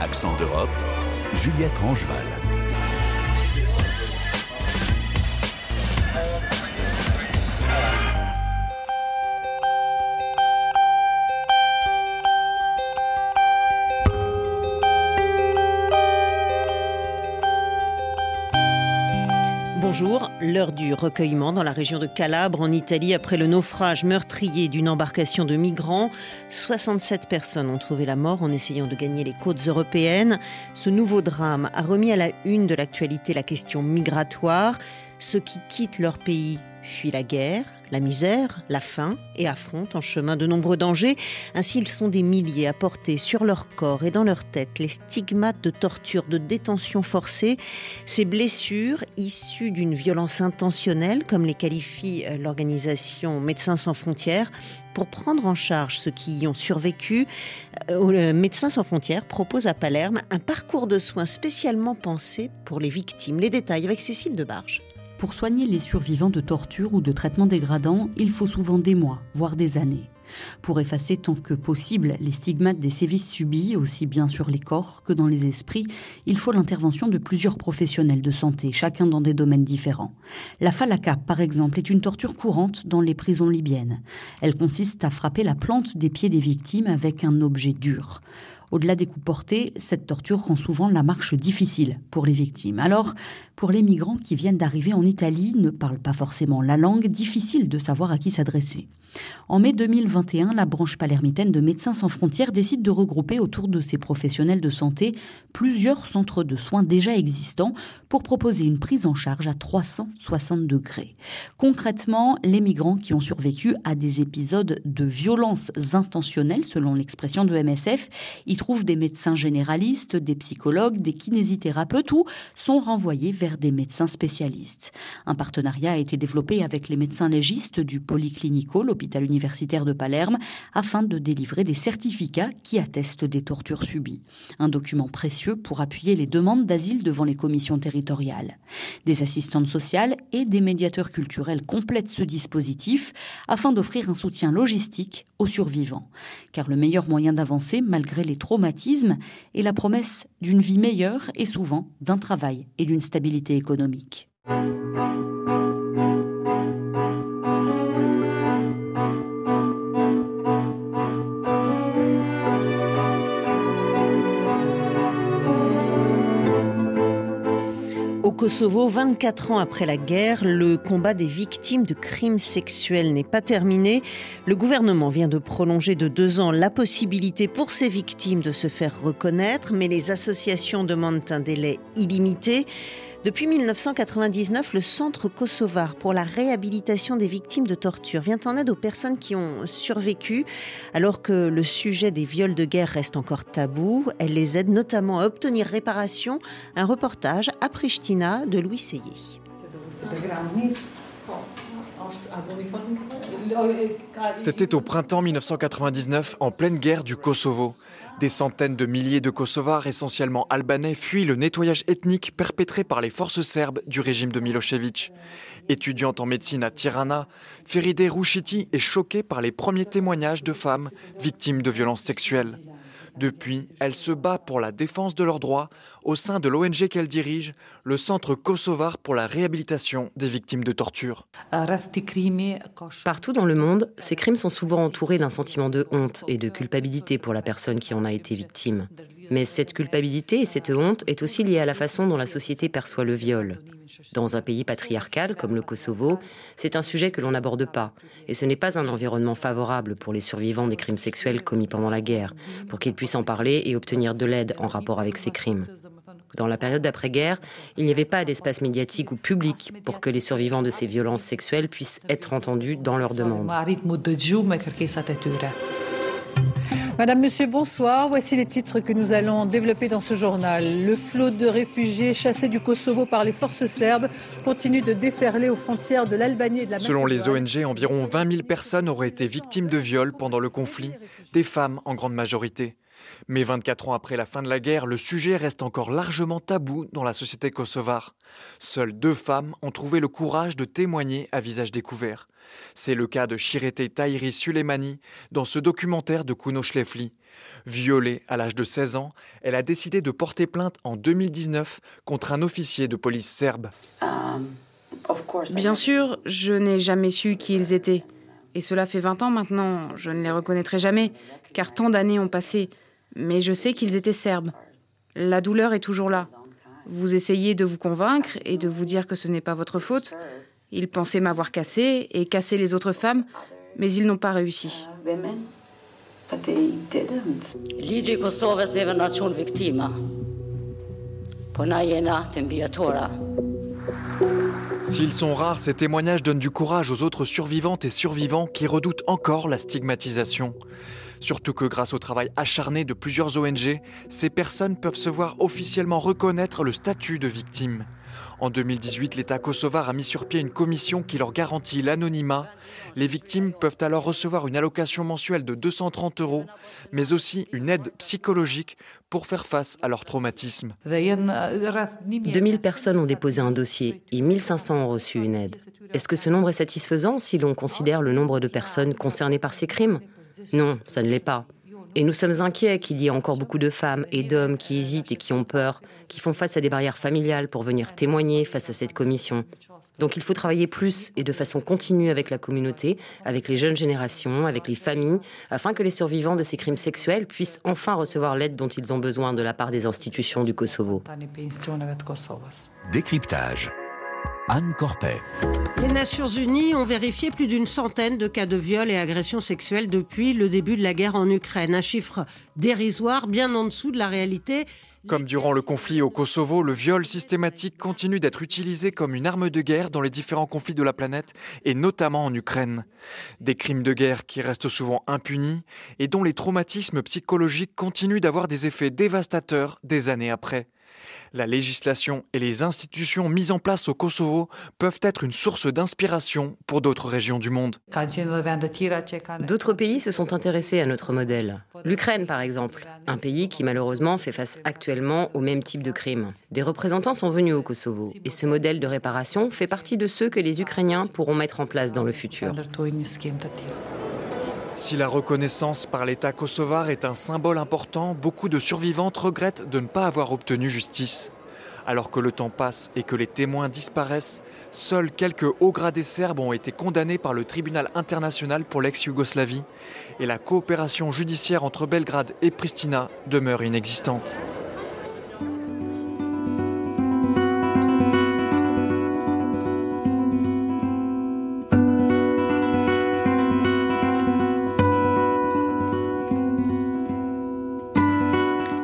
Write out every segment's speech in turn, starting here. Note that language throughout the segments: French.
Accent d'Europe, Juliette Rangeval. L'heure du recueillement dans la région de Calabre, en Italie, après le naufrage meurtrier d'une embarcation de migrants. 67 personnes ont trouvé la mort en essayant de gagner les côtes européennes. Ce nouveau drame a remis à la une de l'actualité la question migratoire. Ceux qui quittent leur pays fuient la guerre, la misère, la faim et affrontent en chemin de nombreux dangers. Ainsi, ils sont des milliers à porter sur leur corps et dans leur tête les stigmates de torture, de détention forcée, ces blessures issues d'une violence intentionnelle, comme les qualifie euh, l'organisation Médecins sans frontières, pour prendre en charge ceux qui y ont survécu, euh, Médecins sans frontières propose à Palerme un parcours de soins spécialement pensé pour les victimes. Les détails avec Cécile Debarge. Pour soigner les survivants de torture ou de traitements dégradants, il faut souvent des mois, voire des années. Pour effacer tant que possible les stigmates des sévices subis, aussi bien sur les corps que dans les esprits, il faut l'intervention de plusieurs professionnels de santé, chacun dans des domaines différents. La falaka, par exemple, est une torture courante dans les prisons libyennes. Elle consiste à frapper la plante des pieds des victimes avec un objet dur. Au-delà des coups portés, cette torture rend souvent la marche difficile pour les victimes. Alors, pour les migrants qui viennent d'arriver en Italie, ne parlent pas forcément la langue, difficile de savoir à qui s'adresser. En mai 2021, la branche palermitaine de Médecins sans frontières décide de regrouper autour de ses professionnels de santé plusieurs centres de soins déjà existants pour proposer une prise en charge à 360 degrés. Concrètement, les migrants qui ont survécu à des épisodes de violences intentionnelles, selon l'expression de MSF, trouvent des médecins généralistes, des psychologues, des kinésithérapeutes ou sont renvoyés vers des médecins spécialistes. Un partenariat a été développé avec les médecins légistes du Policlinico, l'hôpital universitaire de Palerme, afin de délivrer des certificats qui attestent des tortures subies. Un document précieux pour appuyer les demandes d'asile devant les commissions territoriales. Des assistantes sociales et des médiateurs culturels complètent ce dispositif afin d'offrir un soutien logistique aux survivants. Car le meilleur moyen d'avancer, malgré les traumatismes, est la promesse d'une vie meilleure et souvent d'un travail et d'une stabilité économique. Kosovo, 24 ans après la guerre, le combat des victimes de crimes sexuels n'est pas terminé. Le gouvernement vient de prolonger de deux ans la possibilité pour ces victimes de se faire reconnaître, mais les associations demandent un délai illimité. Depuis 1999, le Centre kosovar pour la réhabilitation des victimes de torture vient en aide aux personnes qui ont survécu. Alors que le sujet des viols de guerre reste encore tabou, elle les aide notamment à obtenir réparation. Un reportage à Pristina de Louis Seyé. C'était au printemps 1999, en pleine guerre du Kosovo. Des centaines de milliers de Kosovars, essentiellement albanais, fuient le nettoyage ethnique perpétré par les forces serbes du régime de Milosevic. Étudiante en médecine à Tirana, Feride Rouchiti est choquée par les premiers témoignages de femmes victimes de violences sexuelles. Depuis, elle se bat pour la défense de leurs droits au sein de l'ONG qu'elle dirige, le Centre kosovar pour la réhabilitation des victimes de torture. Partout dans le monde, ces crimes sont souvent entourés d'un sentiment de honte et de culpabilité pour la personne qui en a été victime. Mais cette culpabilité et cette honte est aussi liée à la façon dont la société perçoit le viol. Dans un pays patriarcal comme le Kosovo, c'est un sujet que l'on n'aborde pas, et ce n'est pas un environnement favorable pour les survivants des crimes sexuels commis pendant la guerre, pour qu'ils puissent en parler et obtenir de l'aide en rapport avec ces crimes. Dans la période d'après-guerre, il n'y avait pas d'espace médiatique ou public pour que les survivants de ces violences sexuelles puissent être entendus dans leurs demandes. Madame, Monsieur, bonsoir. Voici les titres que nous allons développer dans ce journal. Le flot de réfugiés chassés du Kosovo par les forces serbes continue de déferler aux frontières de l'Albanie et de la Selon les ONG, environ 20 000 personnes auraient été victimes de viols pendant le conflit, des femmes en grande majorité. Mais 24 ans après la fin de la guerre, le sujet reste encore largement tabou dans la société kosovare. Seules deux femmes ont trouvé le courage de témoigner à visage découvert. C'est le cas de Shirete Tahiri Suleimani dans ce documentaire de Kuno Schlefli. Violée à l'âge de 16 ans, elle a décidé de porter plainte en 2019 contre un officier de police serbe. Bien sûr, je n'ai jamais su qui ils étaient. Et cela fait 20 ans maintenant, je ne les reconnaîtrai jamais, car tant d'années ont passé. Mais je sais qu'ils étaient serbes. La douleur est toujours là. Vous essayez de vous convaincre et de vous dire que ce n'est pas votre faute. Ils pensaient m'avoir cassé et casser les autres femmes, mais ils n'ont pas réussi. S'ils sont rares, ces témoignages donnent du courage aux autres survivantes et survivants qui redoutent encore la stigmatisation. Surtout que grâce au travail acharné de plusieurs ONG, ces personnes peuvent se voir officiellement reconnaître le statut de victime. En 2018, l'État kosovar a mis sur pied une commission qui leur garantit l'anonymat. Les victimes peuvent alors recevoir une allocation mensuelle de 230 euros, mais aussi une aide psychologique pour faire face à leur traumatisme. 2000 personnes ont déposé un dossier et 1500 ont reçu une aide. Est-ce que ce nombre est satisfaisant si l'on considère le nombre de personnes concernées par ces crimes? Non, ça ne l'est pas. Et nous sommes inquiets qu'il y ait encore beaucoup de femmes et d'hommes qui hésitent et qui ont peur, qui font face à des barrières familiales pour venir témoigner face à cette commission. Donc il faut travailler plus et de façon continue avec la communauté, avec les jeunes générations, avec les familles, afin que les survivants de ces crimes sexuels puissent enfin recevoir l'aide dont ils ont besoin de la part des institutions du Kosovo. Décryptage. Anne Corpet. Les Nations Unies ont vérifié plus d'une centaine de cas de viol et agressions sexuelles depuis le début de la guerre en Ukraine. Un chiffre dérisoire, bien en dessous de la réalité. Comme durant le conflit au Kosovo, le viol systématique continue d'être utilisé comme une arme de guerre dans les différents conflits de la planète, et notamment en Ukraine. Des crimes de guerre qui restent souvent impunis et dont les traumatismes psychologiques continuent d'avoir des effets dévastateurs des années après. La législation et les institutions mises en place au Kosovo peuvent être une source d'inspiration pour d'autres régions du monde. D'autres pays se sont intéressés à notre modèle. L'Ukraine, par exemple, un pays qui malheureusement fait face actuellement au même type de crimes. Des représentants sont venus au Kosovo et ce modèle de réparation fait partie de ceux que les Ukrainiens pourront mettre en place dans le futur. Si la reconnaissance par l'État kosovar est un symbole important, beaucoup de survivantes regrettent de ne pas avoir obtenu justice. Alors que le temps passe et que les témoins disparaissent, seuls quelques hauts gradés serbes ont été condamnés par le tribunal international pour l'ex-Yougoslavie et la coopération judiciaire entre Belgrade et Pristina demeure inexistante.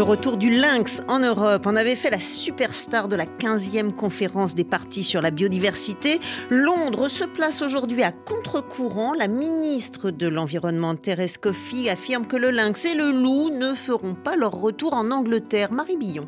Le retour du lynx en Europe en avait fait la superstar de la 15e conférence des partis sur la biodiversité. Londres se place aujourd'hui à contre-courant. La ministre de l'Environnement, Thérèse affirme que le lynx et le loup ne feront pas leur retour en Angleterre. Marie Billon.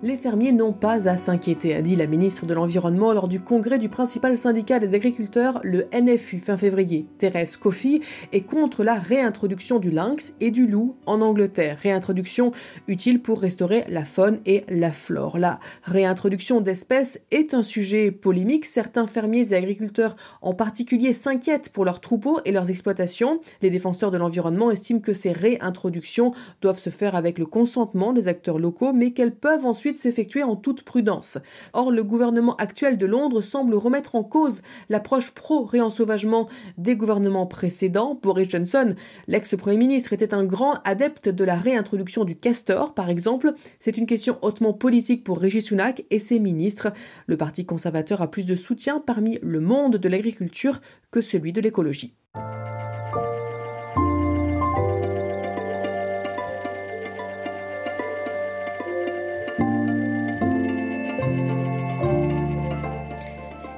Les fermiers n'ont pas à s'inquiéter, a dit la ministre de l'Environnement lors du congrès du principal syndicat des agriculteurs, le NFU, fin février. Thérèse Coffey est contre la réintroduction du lynx et du loup en Angleterre. Réintroduction utile pour restaurer la faune et la flore. La réintroduction d'espèces est un sujet polémique. Certains fermiers et agriculteurs en particulier s'inquiètent pour leurs troupeaux et leurs exploitations. Les défenseurs de l'environnement estiment que ces réintroductions doivent se faire avec le consentement des acteurs locaux, mais qu'elles peuvent ensuite s'effectuer en toute prudence. Or, le gouvernement actuel de Londres semble remettre en cause l'approche pro-réensauvagement des gouvernements précédents. Boris Johnson, l'ex-premier ministre, était un grand adepte de la réintroduction du castor, par exemple. C'est une question hautement politique pour Rishi Sunak et ses ministres. Le Parti conservateur a plus de soutien parmi le monde de l'agriculture que celui de l'écologie.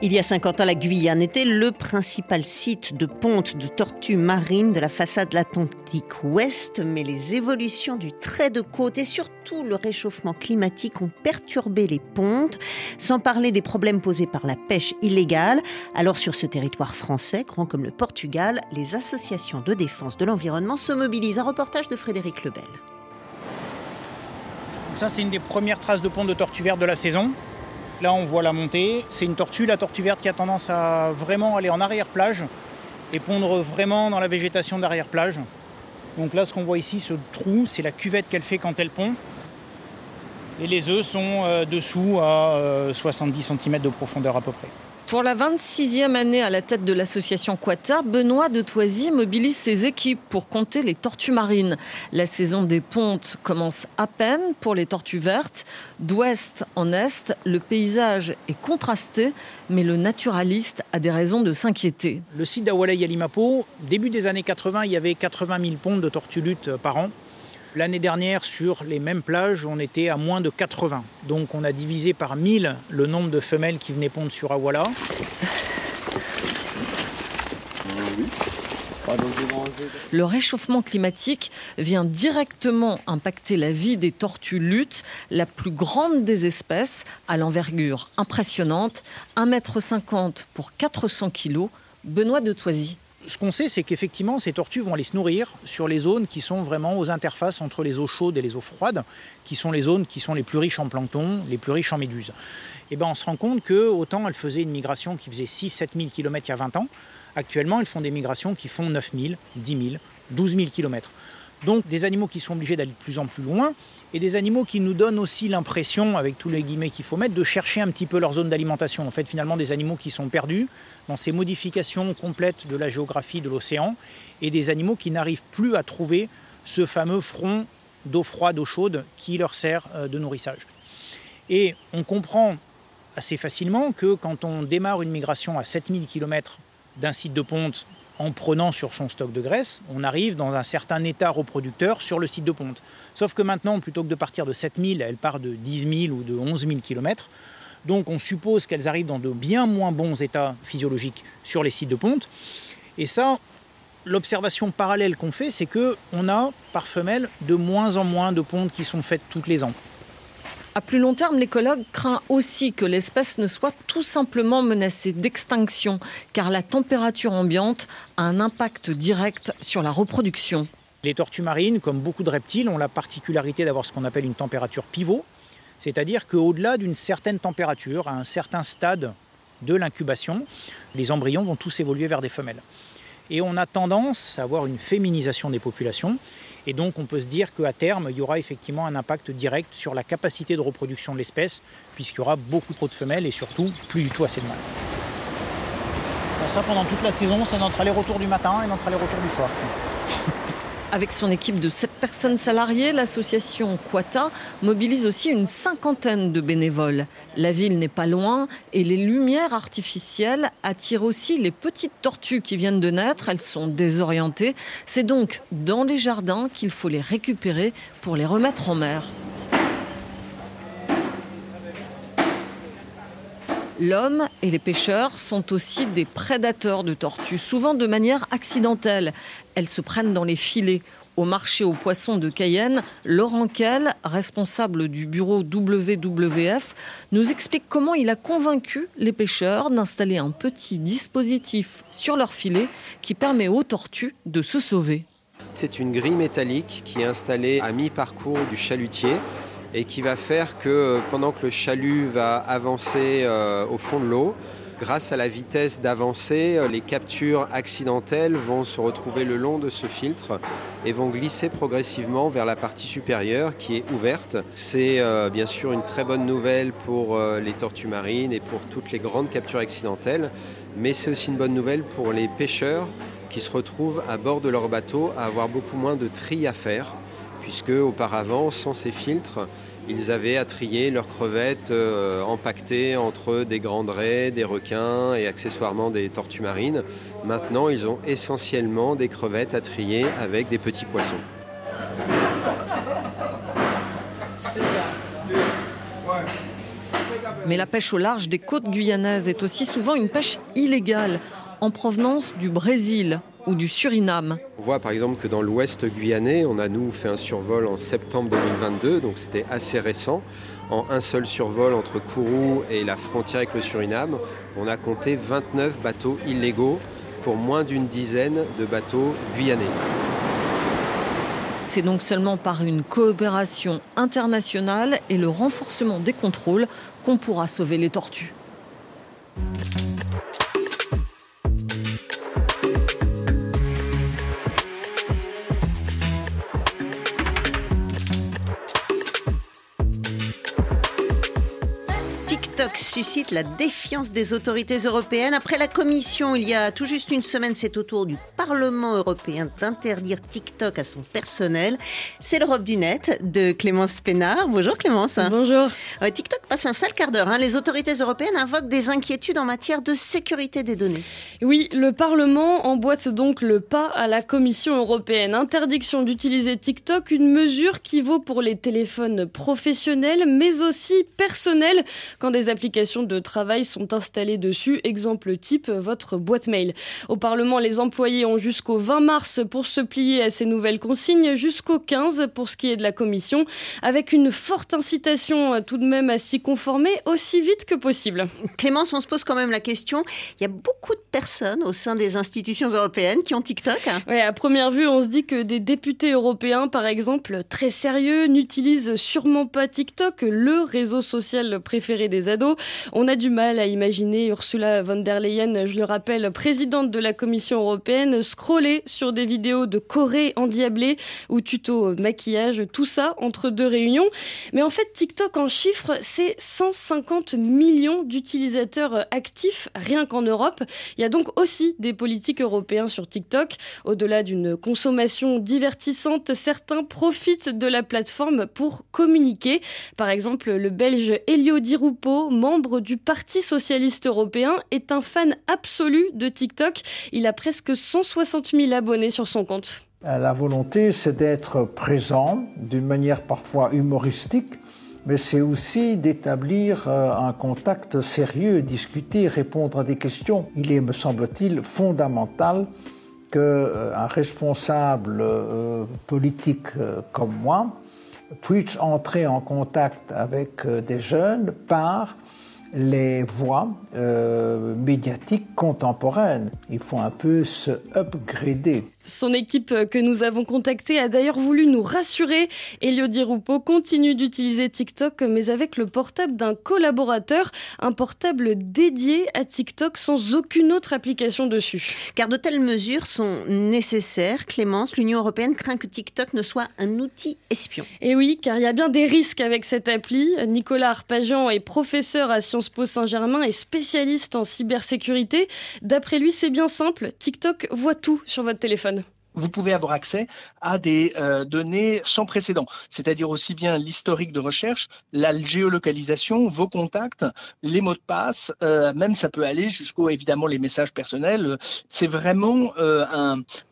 Il y a 50 ans, la Guyane était le principal site de ponte de tortues marines de la façade Atlantique ouest, mais les évolutions du trait de côte et surtout le réchauffement climatique ont perturbé les pontes, sans parler des problèmes posés par la pêche illégale. Alors sur ce territoire français, grand comme le Portugal, les associations de défense de l'environnement se mobilisent. Un reportage de Frédéric Lebel. Ça, c'est une des premières traces de ponte de tortue verte de la saison. Là, on voit la montée. C'est une tortue, la tortue verte, qui a tendance à vraiment aller en arrière-plage et pondre vraiment dans la végétation d'arrière-plage. Donc là, ce qu'on voit ici, ce trou, c'est la cuvette qu'elle fait quand elle pond. Et les œufs sont euh, dessous à 70 euh, cm de profondeur à peu près. Pour la 26e année à la tête de l'association Quata, Benoît de Toisy mobilise ses équipes pour compter les tortues marines. La saison des pontes commence à peine pour les tortues vertes. D'ouest en est, le paysage est contrasté, mais le naturaliste a des raisons de s'inquiéter. Le site d'Awalei à Limapo, début des années 80, il y avait 80 000 pontes de tortues luttes par an. L'année dernière, sur les mêmes plages, on était à moins de 80. Donc on a divisé par 1000 le nombre de femelles qui venaient pondre sur Awala. Le réchauffement climatique vient directement impacter la vie des tortues luttes, la plus grande des espèces, à l'envergure impressionnante, 1,50 m pour 400 kg. Benoît de Toisy ce qu'on sait, c'est qu'effectivement, ces tortues vont aller se nourrir sur les zones qui sont vraiment aux interfaces entre les eaux chaudes et les eaux froides, qui sont les zones qui sont les plus riches en plancton, les plus riches en méduses. Et eh ben, on se rend compte que autant elles faisaient une migration qui faisait 6-7 000 km il y a 20 ans, actuellement, elles font des migrations qui font 9 000, 10 000, 12 000 km. Donc des animaux qui sont obligés d'aller de plus en plus loin et des animaux qui nous donnent aussi l'impression, avec tous les guillemets qu'il faut mettre, de chercher un petit peu leur zone d'alimentation. En fait, finalement, des animaux qui sont perdus dans ces modifications complètes de la géographie de l'océan et des animaux qui n'arrivent plus à trouver ce fameux front d'eau froide, d'eau chaude qui leur sert euh, de nourrissage. Et on comprend assez facilement que quand on démarre une migration à 7000 km d'un site de ponte en prenant sur son stock de graisse, on arrive dans un certain état reproducteur sur le site de ponte. Sauf que maintenant, plutôt que de partir de 7000, elle part de 10 000 ou de 11 000 km. Donc on suppose qu'elles arrivent dans de bien moins bons états physiologiques sur les sites de ponte. Et ça, l'observation parallèle qu'on fait, c'est qu'on a par femelle de moins en moins de pontes qui sont faites toutes les ans. À plus long terme, l'écologue craint aussi que l'espèce ne soit tout simplement menacée d'extinction, car la température ambiante a un impact direct sur la reproduction. Les tortues marines, comme beaucoup de reptiles, ont la particularité d'avoir ce qu'on appelle une température pivot, c'est-à-dire qu'au-delà d'une certaine température, à un certain stade de l'incubation, les embryons vont tous évoluer vers des femelles. Et on a tendance à avoir une féminisation des populations et donc on peut se dire qu'à terme, il y aura effectivement un impact direct sur la capacité de reproduction de l'espèce, puisqu'il y aura beaucoup trop de femelles et surtout plus du tout assez de mâles. Ça, pendant toute la saison, c'est notre aller-retour du matin et notre aller-retour du soir. Avec son équipe de 7 personnes salariées, l'association Quata mobilise aussi une cinquantaine de bénévoles. La ville n'est pas loin et les lumières artificielles attirent aussi les petites tortues qui viennent de naître. Elles sont désorientées. C'est donc dans les jardins qu'il faut les récupérer pour les remettre en mer. L'homme et les pêcheurs sont aussi des prédateurs de tortues, souvent de manière accidentelle. Elles se prennent dans les filets. Au marché aux poissons de Cayenne, Laurent Kell, responsable du bureau WWF, nous explique comment il a convaincu les pêcheurs d'installer un petit dispositif sur leur filet qui permet aux tortues de se sauver. C'est une grille métallique qui est installée à mi-parcours du chalutier et qui va faire que euh, pendant que le chalut va avancer euh, au fond de l'eau, grâce à la vitesse d'avancée, euh, les captures accidentelles vont se retrouver le long de ce filtre et vont glisser progressivement vers la partie supérieure qui est ouverte. C'est bien sûr une très bonne nouvelle pour les tortues marines et pour toutes les grandes captures accidentelles, mais c'est aussi une bonne nouvelle pour les pêcheurs qui se retrouvent à bord de leur bateau à avoir beaucoup moins de tri à faire puisque auparavant, sans ces filtres, ils avaient à trier leurs crevettes euh, empaquetées entre des grandes raies, des requins et accessoirement des tortues marines. Maintenant, ils ont essentiellement des crevettes à trier avec des petits poissons. Mais la pêche au large des côtes guyanaises est aussi souvent une pêche illégale en provenance du Brésil ou du Suriname. On voit par exemple que dans l'ouest guyanais, on a nous fait un survol en septembre 2022, donc c'était assez récent. En un seul survol entre Kourou et la frontière avec le Suriname, on a compté 29 bateaux illégaux pour moins d'une dizaine de bateaux guyanais. C'est donc seulement par une coopération internationale et le renforcement des contrôles qu'on pourra sauver les tortues. Suscite la défiance des autorités européennes. Après la Commission, il y a tout juste une semaine, c'est au tour du Parlement européen d'interdire TikTok à son personnel. C'est l'Europe du net de Clémence Pénard. Bonjour Clémence. Bonjour. TikTok passe un sale quart d'heure. Hein. Les autorités européennes invoquent des inquiétudes en matière de sécurité des données. Oui, le Parlement emboîte donc le pas à la Commission européenne. Interdiction d'utiliser TikTok, une mesure qui vaut pour les téléphones professionnels, mais aussi personnels, quand des applications de travail sont installées dessus. Exemple type, votre boîte mail. Au Parlement, les employés ont jusqu'au 20 mars pour se plier à ces nouvelles consignes, jusqu'au 15 pour ce qui est de la Commission, avec une forte incitation euh, tout de même à s'y conformer aussi vite que possible. Clémence, on se pose quand même la question, il y a beaucoup de personnes au sein des institutions européennes qui ont TikTok. Oui, à première vue, on se dit que des députés européens, par exemple, très sérieux, n'utilisent sûrement pas TikTok, le réseau social préféré des ados on a du mal à imaginer Ursula von der Leyen, je le rappelle, présidente de la Commission européenne, scroller sur des vidéos de Corée endiablée ou tuto maquillage, tout ça entre deux réunions. Mais en fait, TikTok en chiffres, c'est 150 millions d'utilisateurs actifs rien qu'en Europe. Il y a donc aussi des politiques européens sur TikTok. Au-delà d'une consommation divertissante, certains profitent de la plateforme pour communiquer. Par exemple, le Belge Elio Di membre du Parti socialiste européen, est un fan absolu de TikTok. Il a presque 160 000 abonnés sur son compte. La volonté, c'est d'être présent d'une manière parfois humoristique, mais c'est aussi d'établir euh, un contact sérieux, discuter, répondre à des questions. Il est, me semble-t-il, fondamental qu'un euh, responsable euh, politique comme moi puisse entrer en contact avec des jeunes par les voies euh, médiatiques contemporaines. Il faut un peu se upgrader. Son équipe que nous avons contactée a d'ailleurs voulu nous rassurer. Elio Di Rupo continue d'utiliser TikTok, mais avec le portable d'un collaborateur, un portable dédié à TikTok sans aucune autre application dessus. Car de telles mesures sont nécessaires. Clémence, l'Union européenne craint que TikTok ne soit un outil espion. Et oui, car il y a bien des risques avec cette appli. Nicolas Arpagian est professeur à Sciences Po Saint-Germain et spécialiste en cybersécurité. D'après lui, c'est bien simple. TikTok voit tout sur votre téléphone vous pouvez avoir accès à des euh, données sans précédent, c'est-à-dire aussi bien l'historique de recherche, la géolocalisation, vos contacts, les mots de passe, euh, même ça peut aller jusqu'au évidemment les messages personnels. C'est vraiment euh,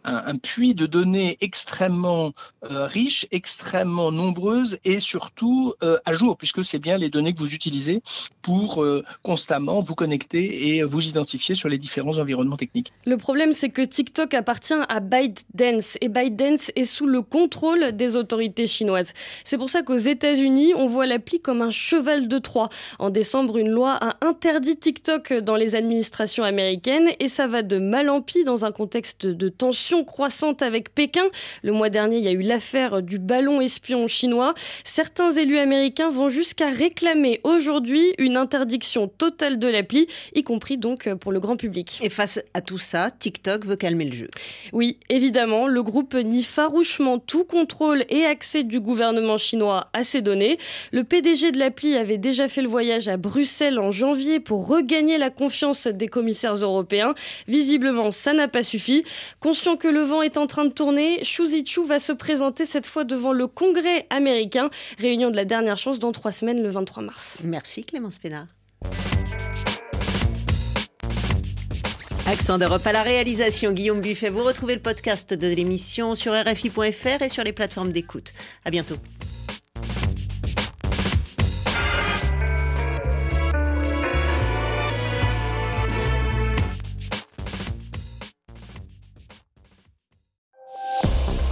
un, puits de données extrêmement riche, extrêmement nombreuses et surtout à jour, puisque c'est bien les données que vous utilisez pour constamment vous connecter et vous identifier sur les différents environnements techniques. Le problème, c'est que TikTok appartient à Byte Et ByteDance est sous le contrôle des autorités chinoises. C'est pour ça qu'aux États-Unis, on voit l'appli comme un cheval de Troie. En décembre, une loi a interdit TikTok dans les administrations américaines et ça va de mal en pis dans un contexte de tension croissante avec Pékin. Le mois dernier, il y a eu l'affaire du ballon espion chinois. Certains élus américains vont jusqu'à réclamer aujourd'hui une interdiction totale de l'appli, y compris donc pour le grand public. Et face à tout ça, TikTok veut calmer le jeu. Oui, le groupe nie farouchement tout contrôle et accès du gouvernement chinois à ces données. Le PDG de l'appli avait déjà fait le voyage à Bruxelles en janvier pour regagner la confiance des commissaires européens. Visiblement, ça n'a pas suffi. Conscient que le vent est en train de tourner, Xu Zichu va se présenter cette fois devant le Congrès américain. Réunion de la dernière chance dans trois semaines, le 23 mars. Merci Clémence Pénard. Accent d'Europe à la réalisation, Guillaume Buffet. Vous retrouvez le podcast de l'émission sur RFI.fr et sur les plateformes d'écoute. À bientôt.